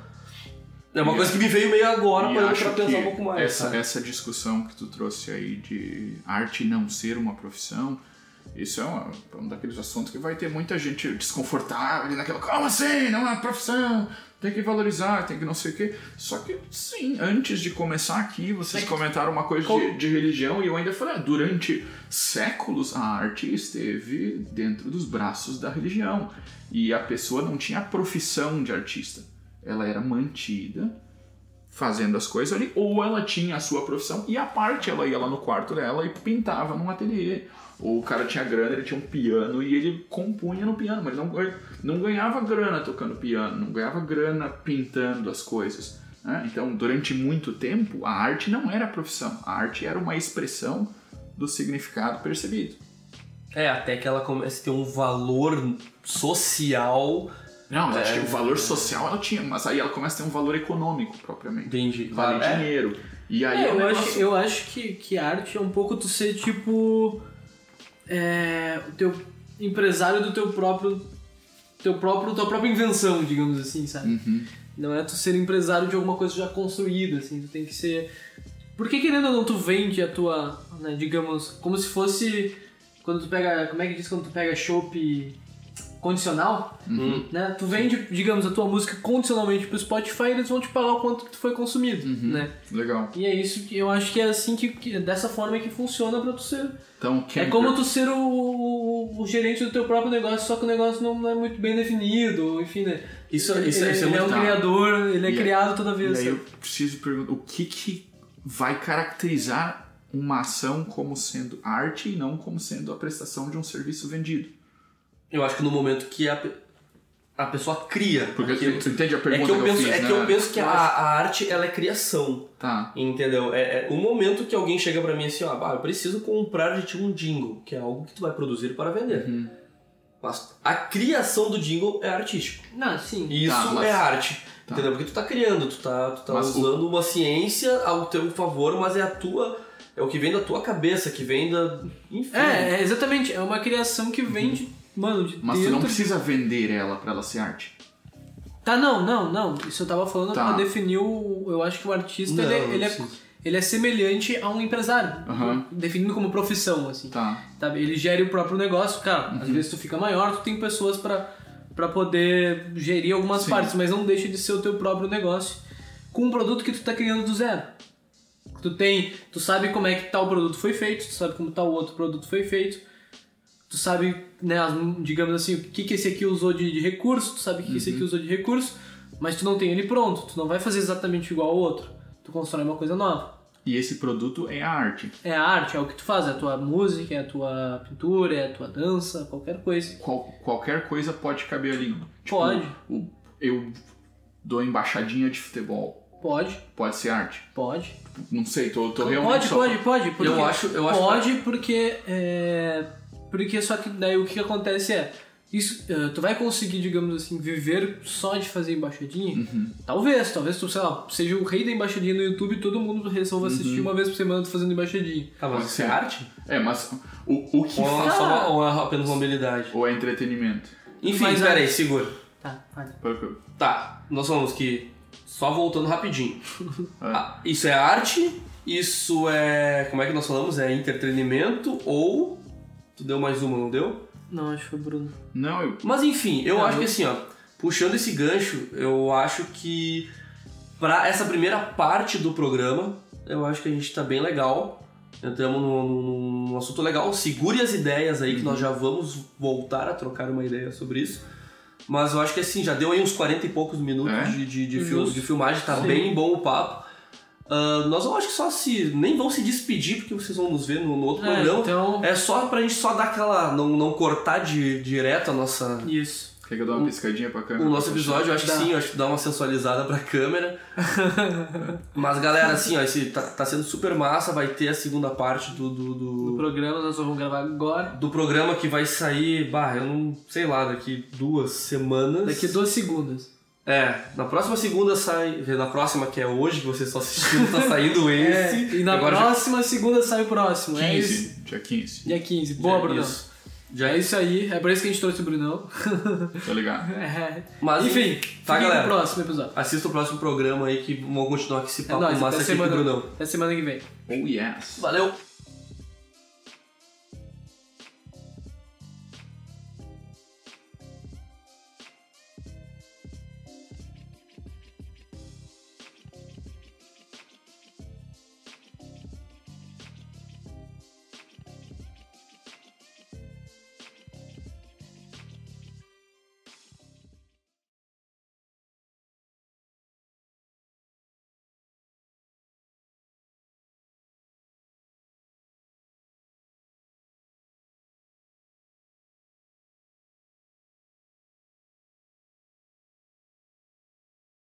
É uma E coisa que me veio meio agora pra eu pensar que um pouco mais. Essa, sabe? essa discussão que tu trouxe aí de arte não ser uma profissão, isso é uma- um daqueles assuntos que vai ter muita gente desconfortável naquela. Como assim? Não é uma profissão, tem que valorizar, tem que não sei o quê. Só que, sim, antes de começar aqui, vocês comentaram uma coisa de, de religião e eu ainda falei, ah, durante séculos a arte esteve dentro dos braços da religião. E a pessoa não tinha profissão de artista. Ela era mantida fazendo as coisas ali, ou ela tinha a sua profissão e a parte ela ia lá no quarto dela e pintava num ateliê. O cara tinha grana, ele tinha um piano e ele compunha no piano, mas não, não ganhava grana tocando piano, não ganhava grana pintando as coisas. né? Então, durante muito tempo, a arte não era a profissão, a arte era uma expressão do significado percebido. É, até que ela comece a ter um valor social. Não, mas acho É. que o valor social ela tinha, mas aí ela começa a ter um valor econômico propriamente. Entendi. Vale É. dinheiro. E aí É, é um eu, negócio- acho, eu acho que, que arte é um pouco tu ser tipo. É, o teu empresário do teu próprio. Teu próprio tua própria invenção, digamos assim, sabe? Uhum. Não é tu ser empresário de alguma coisa já construída, assim, tu tem que ser. Porque querendo ou não, tu vende a tua. Né, digamos, como se fosse. Quando tu pega. Como é que diz quando tu pega chopp condicional? Hum. né? Tu vende, digamos, a tua música condicionalmente pro Spotify e eles vão te pagar o quanto que tu foi consumido, Uhum. né? Legal. E é isso que eu acho que é assim que, que- dessa forma que funciona pra tu ser. Então, É como tu ser o, o- o gerente do teu próprio negócio, só que o negócio não é muito bem definido, enfim, né? Isso, ele, isso, ele, isso é ele é um criador, ele é E criado toda E vez. aí eu preciso perguntar, o que que vai caracterizar uma ação como sendo arte e não como sendo a prestação de um serviço vendido? Eu acho que no momento que a, a pessoa cria. Porque aquilo- tu entende a é pergunta que eu penso, fiz, é né? que eu penso que Eu a, a arte ela é criação. Tá. Entendeu? É, é o momento que alguém chega pra mim assim, ó, ah, eu preciso comprar de ti um jingle, que é algo que tu vai produzir para vender. Uhum. Mas a criação do jingle é artístico. Não, sim. Isso Tá, mas- é arte. tá. Entendeu? Porque tu tá criando, tu tá, tu tá Mas o- usando uma ciência ao teu favor, mas é a tua. É o que vem da tua cabeça, que vem da. Enfim. É, é exatamente. É uma criação que vem de. Mano, de Mas tu dentro. não precisa vender ela pra ela ser arte. Tá, não, não, não. Isso eu tava falando Tá. pra definir o. Eu acho que o artista Não, ele, é- não ele, é, precisa. ele é semelhante a um empresário. Aham. Definindo como profissão, assim. Tá. Sabe? Ele gere o próprio negócio, cara. Uhum. Às vezes tu fica maior, tu tem pessoas pra, pra poder gerir algumas Sim. partes, mas não deixa de ser o teu próprio negócio com um produto que tu tá criando do zero. Tu tem, tu sabe como é que tal produto foi feito, tu sabe como tal outro produto foi feito, tu sabe, né, digamos assim, o que que esse aqui usou de, de recurso, tu sabe o que que esse Uhum. aqui usou de recurso, mas tu não tem ele pronto, tu não vai fazer exatamente igual ao outro, tu constrói uma coisa nova. E esse produto é a arte. É a arte, é o que tu faz, é a tua música, é a tua pintura, é a tua dança, qualquer coisa. Qual- qualquer coisa pode caber ali. Tipo, Pode. eu dou embaixadinha de futebol. Pode, Pode ser arte? pode. Não sei, tô, tô realmente Pode, só- pode, pode. Porque Eu acho- eu acho pode porque é, porque só que daí o que acontece é isso, eh, tu vai conseguir, digamos assim, viver só de fazer embaixadinha? Uhum. Talvez, talvez tu, sei lá, seja o rei da embaixadinha no YouTube e todo mundo resolva Uhum. assistir uma vez por semana tu fazendo embaixadinha. Tá, mas isso é arte? É, mas o, o que Ou é, fa- só uma, ou é apenas uma habilidade? Ou é entretenimento? Enfim, Mas pera a- aí, segura. Tá, vai. Tá, nós vamos que. Só voltando rapidinho. É. Ah, isso é arte? Isso é. Como é que nós falamos? É entretenimento ou. Tu deu mais uma, não deu? Não, acho que foi o Bruno. Não, eu. Mas enfim, eu Não, acho eu- que assim, ó, puxando esse gancho, eu acho que pra essa primeira parte do programa, eu acho que a gente tá bem legal. Entramos num, num- num assunto legal. Segure as ideias aí, que nós já vamos voltar a trocar uma ideia sobre isso. Mas eu acho que assim, já deu aí uns 40 e poucos minutos É? de, de, de, fil- de filmagem, tá Sim. bem bom o papo. Ah, nós eu acho que só se. Nem vão se despedir, porque vocês vão nos ver no, no outro É, programa. então. É só pra gente só dar aquela. não, não cortar de, direto a nossa, Isso. Quer que eu dê uma piscadinha pra câmera? o nosso episódio, eu acho que sim, eu acho que dá uma sensualizada pra câmera. Mas galera, assim, ó, esse tá, tá sendo super massa, vai ter a segunda parte do, do, No do, programa nós vamos gravar agora. do programa que vai sair, bah, eu não sei lá, daqui duas semanas. Daqui duas segundas. É, na próxima segunda sai. Na próxima, que é hoje, que você só assistiu, tá saindo esse. É, e na Agora já- próxima segunda sai o próximo. É 15, isso. dia 15. Dia 15. Boa, É Bruno. isso. Já É isso aí. É por isso que a gente trouxe o Brunão. Tá ligado? É. Mas Enfim, tá, galera. no próximo episódio. Assista o próximo programa aí que vamos continuar com esse É papo nóis, massa até aqui com o semana, Brunão. até semana que vem. Oh yes. Valeu!